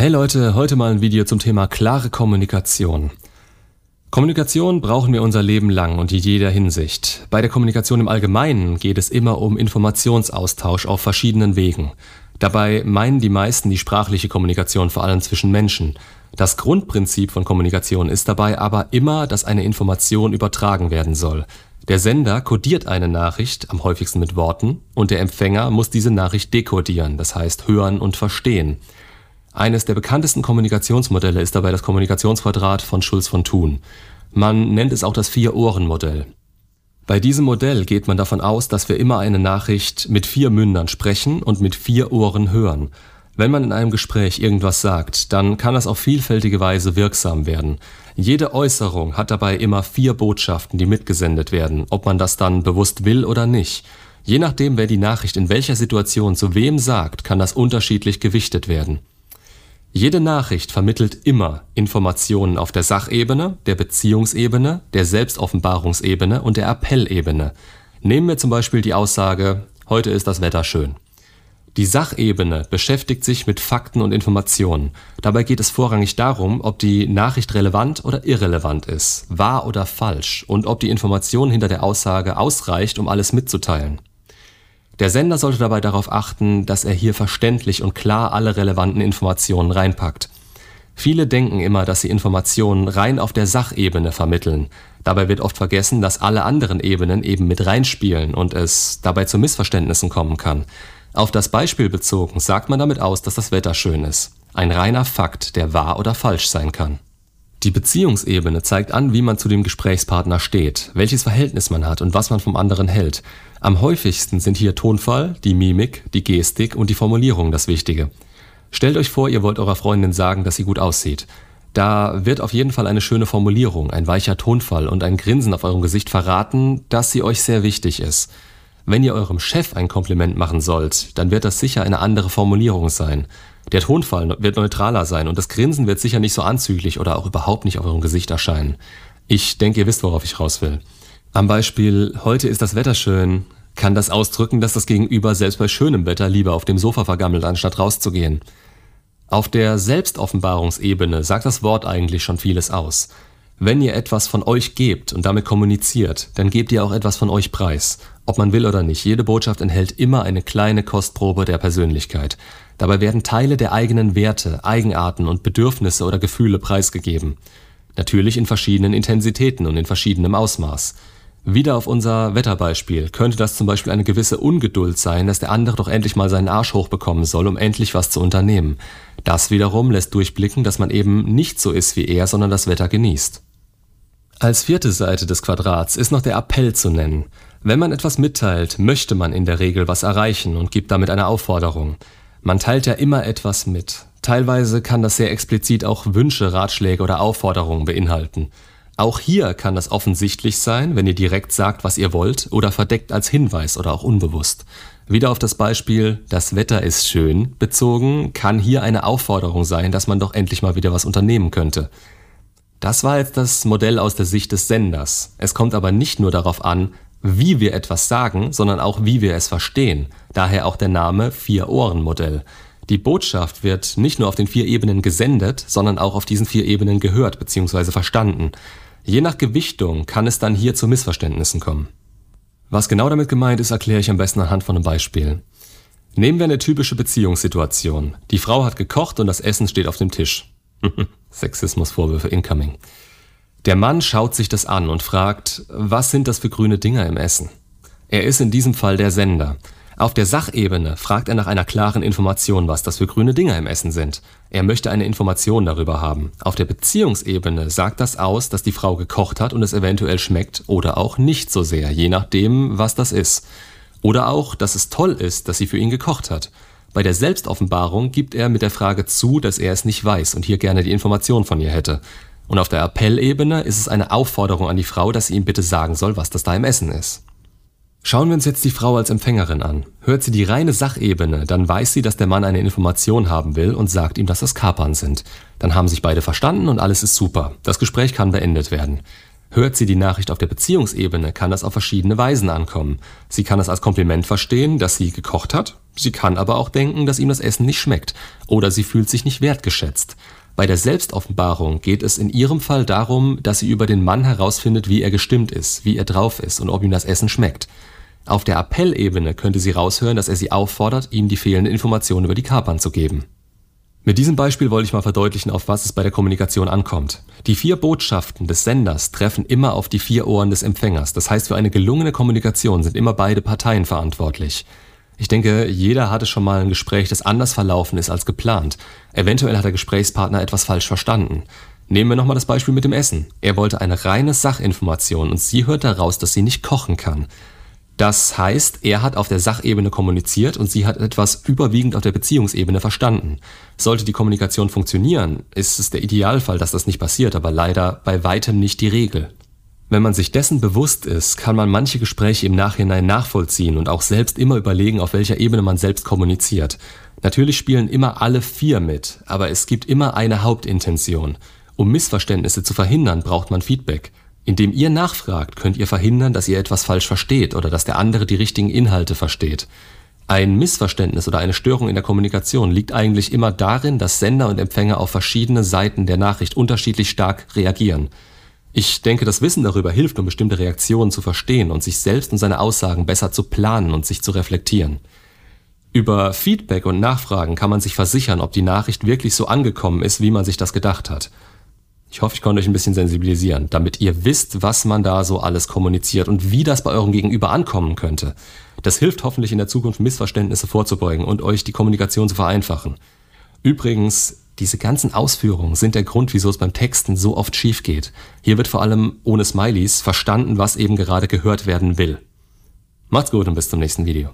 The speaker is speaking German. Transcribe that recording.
Hey Leute, heute mal ein Video zum Thema klare Kommunikation. Kommunikation brauchen wir unser Leben lang und in jeder Hinsicht. Bei der Kommunikation im Allgemeinen geht es immer um Informationsaustausch auf verschiedenen Wegen. Dabei meinen die meisten die sprachliche Kommunikation vor allem zwischen Menschen. Das Grundprinzip von Kommunikation ist dabei aber immer, dass eine Information übertragen werden soll. Der Sender kodiert eine Nachricht, am häufigsten mit Worten, und der Empfänger muss diese Nachricht dekodieren, das heißt hören und verstehen. Eines der bekanntesten Kommunikationsmodelle ist dabei das Kommunikationsquadrat von Schulz von Thun. Man nennt es auch das Vier-Ohren-Modell. Bei diesem Modell geht man davon aus, dass wir immer eine Nachricht mit vier Mündern sprechen und mit vier Ohren hören. Wenn man in einem Gespräch irgendwas sagt, dann kann das auf vielfältige Weise wirksam werden. Jede Äußerung hat dabei immer vier Botschaften, die mitgesendet werden, ob man das dann bewusst will oder nicht. Je nachdem, wer die Nachricht in welcher Situation zu wem sagt, kann das unterschiedlich gewichtet werden. Jede Nachricht vermittelt immer Informationen auf der Sachebene, der Beziehungsebene, der Selbstoffenbarungsebene und der Appellebene. Nehmen wir zum Beispiel die Aussage, heute ist das Wetter schön. Die Sachebene beschäftigt sich mit Fakten und Informationen. Dabei geht es vorrangig darum, ob die Nachricht relevant oder irrelevant ist, wahr oder falsch und ob die Information hinter der Aussage ausreicht, um alles mitzuteilen. Der Sender sollte dabei darauf achten, dass er hier verständlich und klar alle relevanten Informationen reinpackt. Viele denken immer, dass sie Informationen rein auf der Sachebene vermitteln. Dabei wird oft vergessen, dass alle anderen Ebenen eben mit reinspielen und es dabei zu Missverständnissen kommen kann. Auf das Beispiel bezogen sagt man damit aus, dass das Wetter schön ist. Ein reiner Fakt, der wahr oder falsch sein kann. Die Beziehungsebene zeigt an, wie man zu dem Gesprächspartner steht, welches Verhältnis man hat und was man vom anderen hält. Am häufigsten sind hier Tonfall, die Mimik, die Gestik und die Formulierung das Wichtige. Stellt euch vor, ihr wollt eurer Freundin sagen, dass sie gut aussieht. Da wird auf jeden Fall eine schöne Formulierung, ein weicher Tonfall und ein Grinsen auf eurem Gesicht verraten, dass sie euch sehr wichtig ist. Wenn ihr eurem Chef ein Kompliment machen sollt, dann wird das sicher eine andere Formulierung sein. Der Tonfall wird neutraler sein und das Grinsen wird sicher nicht so anzüglich oder auch überhaupt nicht auf eurem Gesicht erscheinen. Ich denke, ihr wisst, worauf ich raus will. Am Beispiel, heute ist das Wetter schön, kann das ausdrücken, dass das Gegenüber selbst bei schönem Wetter lieber auf dem Sofa vergammelt, anstatt rauszugehen. Auf der Selbstoffenbarungsebene sagt das Wort eigentlich schon vieles aus. Wenn ihr etwas von euch gebt und damit kommuniziert, dann gebt ihr auch etwas von euch preis. Ob man will oder nicht, jede Botschaft enthält immer eine kleine Kostprobe der Persönlichkeit. Dabei werden Teile der eigenen Werte, Eigenarten und Bedürfnisse oder Gefühle preisgegeben. Natürlich in verschiedenen Intensitäten und in verschiedenem Ausmaß. Wieder auf unser Wetterbeispiel könnte das zum Beispiel eine gewisse Ungeduld sein, dass der andere doch endlich mal seinen Arsch hochbekommen soll, um endlich was zu unternehmen. Das wiederum lässt durchblicken, dass man eben nicht so ist wie er, sondern das Wetter genießt. Als vierte Seite des Quadrats ist noch der Appell zu nennen. Wenn man etwas mitteilt, möchte man in der Regel was erreichen und gibt damit eine Aufforderung. Man teilt ja immer etwas mit. Teilweise kann das sehr explizit auch Wünsche, Ratschläge oder Aufforderungen beinhalten. Auch hier kann das offensichtlich sein, wenn ihr direkt sagt, was ihr wollt, oder verdeckt als Hinweis oder auch unbewusst. Wieder auf das Beispiel, das Wetter ist schön, bezogen, kann hier eine Aufforderung sein, dass man doch endlich mal wieder was unternehmen könnte. Das war jetzt das Modell aus der Sicht des Senders. Es kommt aber nicht nur darauf an, wie wir etwas sagen, sondern auch wie wir es verstehen. Daher auch der Name Vier-Ohren-Modell. Die Botschaft wird nicht nur auf den vier Ebenen gesendet, sondern auch auf diesen vier Ebenen gehört bzw. verstanden. Je nach Gewichtung kann es dann hier zu Missverständnissen kommen. Was genau damit gemeint ist, erkläre ich am besten anhand von einem Beispiel. Nehmen wir eine typische Beziehungssituation. Die Frau hat gekocht und das Essen steht auf dem Tisch. Sexismusvorwürfe incoming. Der Mann schaut sich das an und fragt, was sind das für grüne Dinger im Essen? Er ist in diesem Fall der Sender. Auf der Sachebene fragt er nach einer klaren Information, was das für grüne Dinger im Essen sind. Er möchte eine Information darüber haben. Auf der Beziehungsebene sagt das aus, dass die Frau gekocht hat und es eventuell schmeckt oder auch nicht so sehr, je nachdem, was das ist. Oder auch, dass es toll ist, dass sie für ihn gekocht hat. Bei der Selbstoffenbarung gibt er mit der Frage zu, dass er es nicht weiß und hier gerne die Information von ihr hätte. Und auf der Appellebene ist es eine Aufforderung an die Frau, dass sie ihm bitte sagen soll, was das da im Essen ist. Schauen wir uns jetzt die Frau als Empfängerin an. Hört sie die reine Sachebene, dann weiß sie, dass der Mann eine Information haben will und sagt ihm, dass das Kapern sind. Dann haben sich beide verstanden und alles ist super. Das Gespräch kann beendet werden. Hört sie die Nachricht auf der Beziehungsebene, kann das auf verschiedene Weisen ankommen. Sie kann es als Kompliment verstehen, dass sie gekocht hat. Sie kann aber auch denken, dass ihm das Essen nicht schmeckt. Oder sie fühlt sich nicht wertgeschätzt. Bei der Selbstoffenbarung geht es in ihrem Fall darum, dass sie über den Mann herausfindet, wie er gestimmt ist, wie er drauf ist und ob ihm das Essen schmeckt. Auf der Appellebene könnte sie raushören, dass er sie auffordert, ihm die fehlenden Informationen über die Kapern zu geben. Mit diesem Beispiel wollte ich mal verdeutlichen, auf was es bei der Kommunikation ankommt. Die vier Botschaften des Senders treffen immer auf die vier Ohren des Empfängers. Das heißt, für eine gelungene Kommunikation sind immer beide Parteien verantwortlich. Ich denke, jeder hatte schon mal ein Gespräch, das anders verlaufen ist als geplant. Eventuell hat der Gesprächspartner etwas falsch verstanden. Nehmen wir nochmal das Beispiel mit dem Essen. Er wollte eine reine Sachinformation und sie hört daraus, dass sie nicht kochen kann. Das heißt, er hat auf der Sachebene kommuniziert und sie hat etwas überwiegend auf der Beziehungsebene verstanden. Sollte die Kommunikation funktionieren, ist es der Idealfall, dass das nicht passiert, aber leider bei weitem nicht die Regel. Wenn man sich dessen bewusst ist, kann man manche Gespräche im Nachhinein nachvollziehen und auch selbst immer überlegen, auf welcher Ebene man selbst kommuniziert. Natürlich spielen immer alle vier mit, aber es gibt immer eine Hauptintention. Um Missverständnisse zu verhindern, braucht man Feedback. Indem ihr nachfragt, könnt ihr verhindern, dass ihr etwas falsch versteht oder dass der andere die richtigen Inhalte versteht. Ein Missverständnis oder eine Störung in der Kommunikation liegt eigentlich immer darin, dass Sender und Empfänger auf verschiedene Seiten der Nachricht unterschiedlich stark reagieren. Ich denke, das Wissen darüber hilft, um bestimmte Reaktionen zu verstehen und sich selbst und seine Aussagen besser zu planen und sich zu reflektieren. Über Feedback und Nachfragen kann man sich versichern, ob die Nachricht wirklich so angekommen ist, wie man sich das gedacht hat. Ich hoffe, ich konnte euch ein bisschen sensibilisieren, damit ihr wisst, was man da so alles kommuniziert und wie das bei eurem Gegenüber ankommen könnte. Das hilft hoffentlich in der Zukunft, Missverständnisse vorzubeugen und euch die Kommunikation zu vereinfachen. Übrigens, diese ganzen Ausführungen sind der Grund, wieso es beim Texten so oft schief geht. Hier wird vor allem ohne Smileys verstanden, was eben gerade gehört werden will. Macht's gut und bis zum nächsten Video.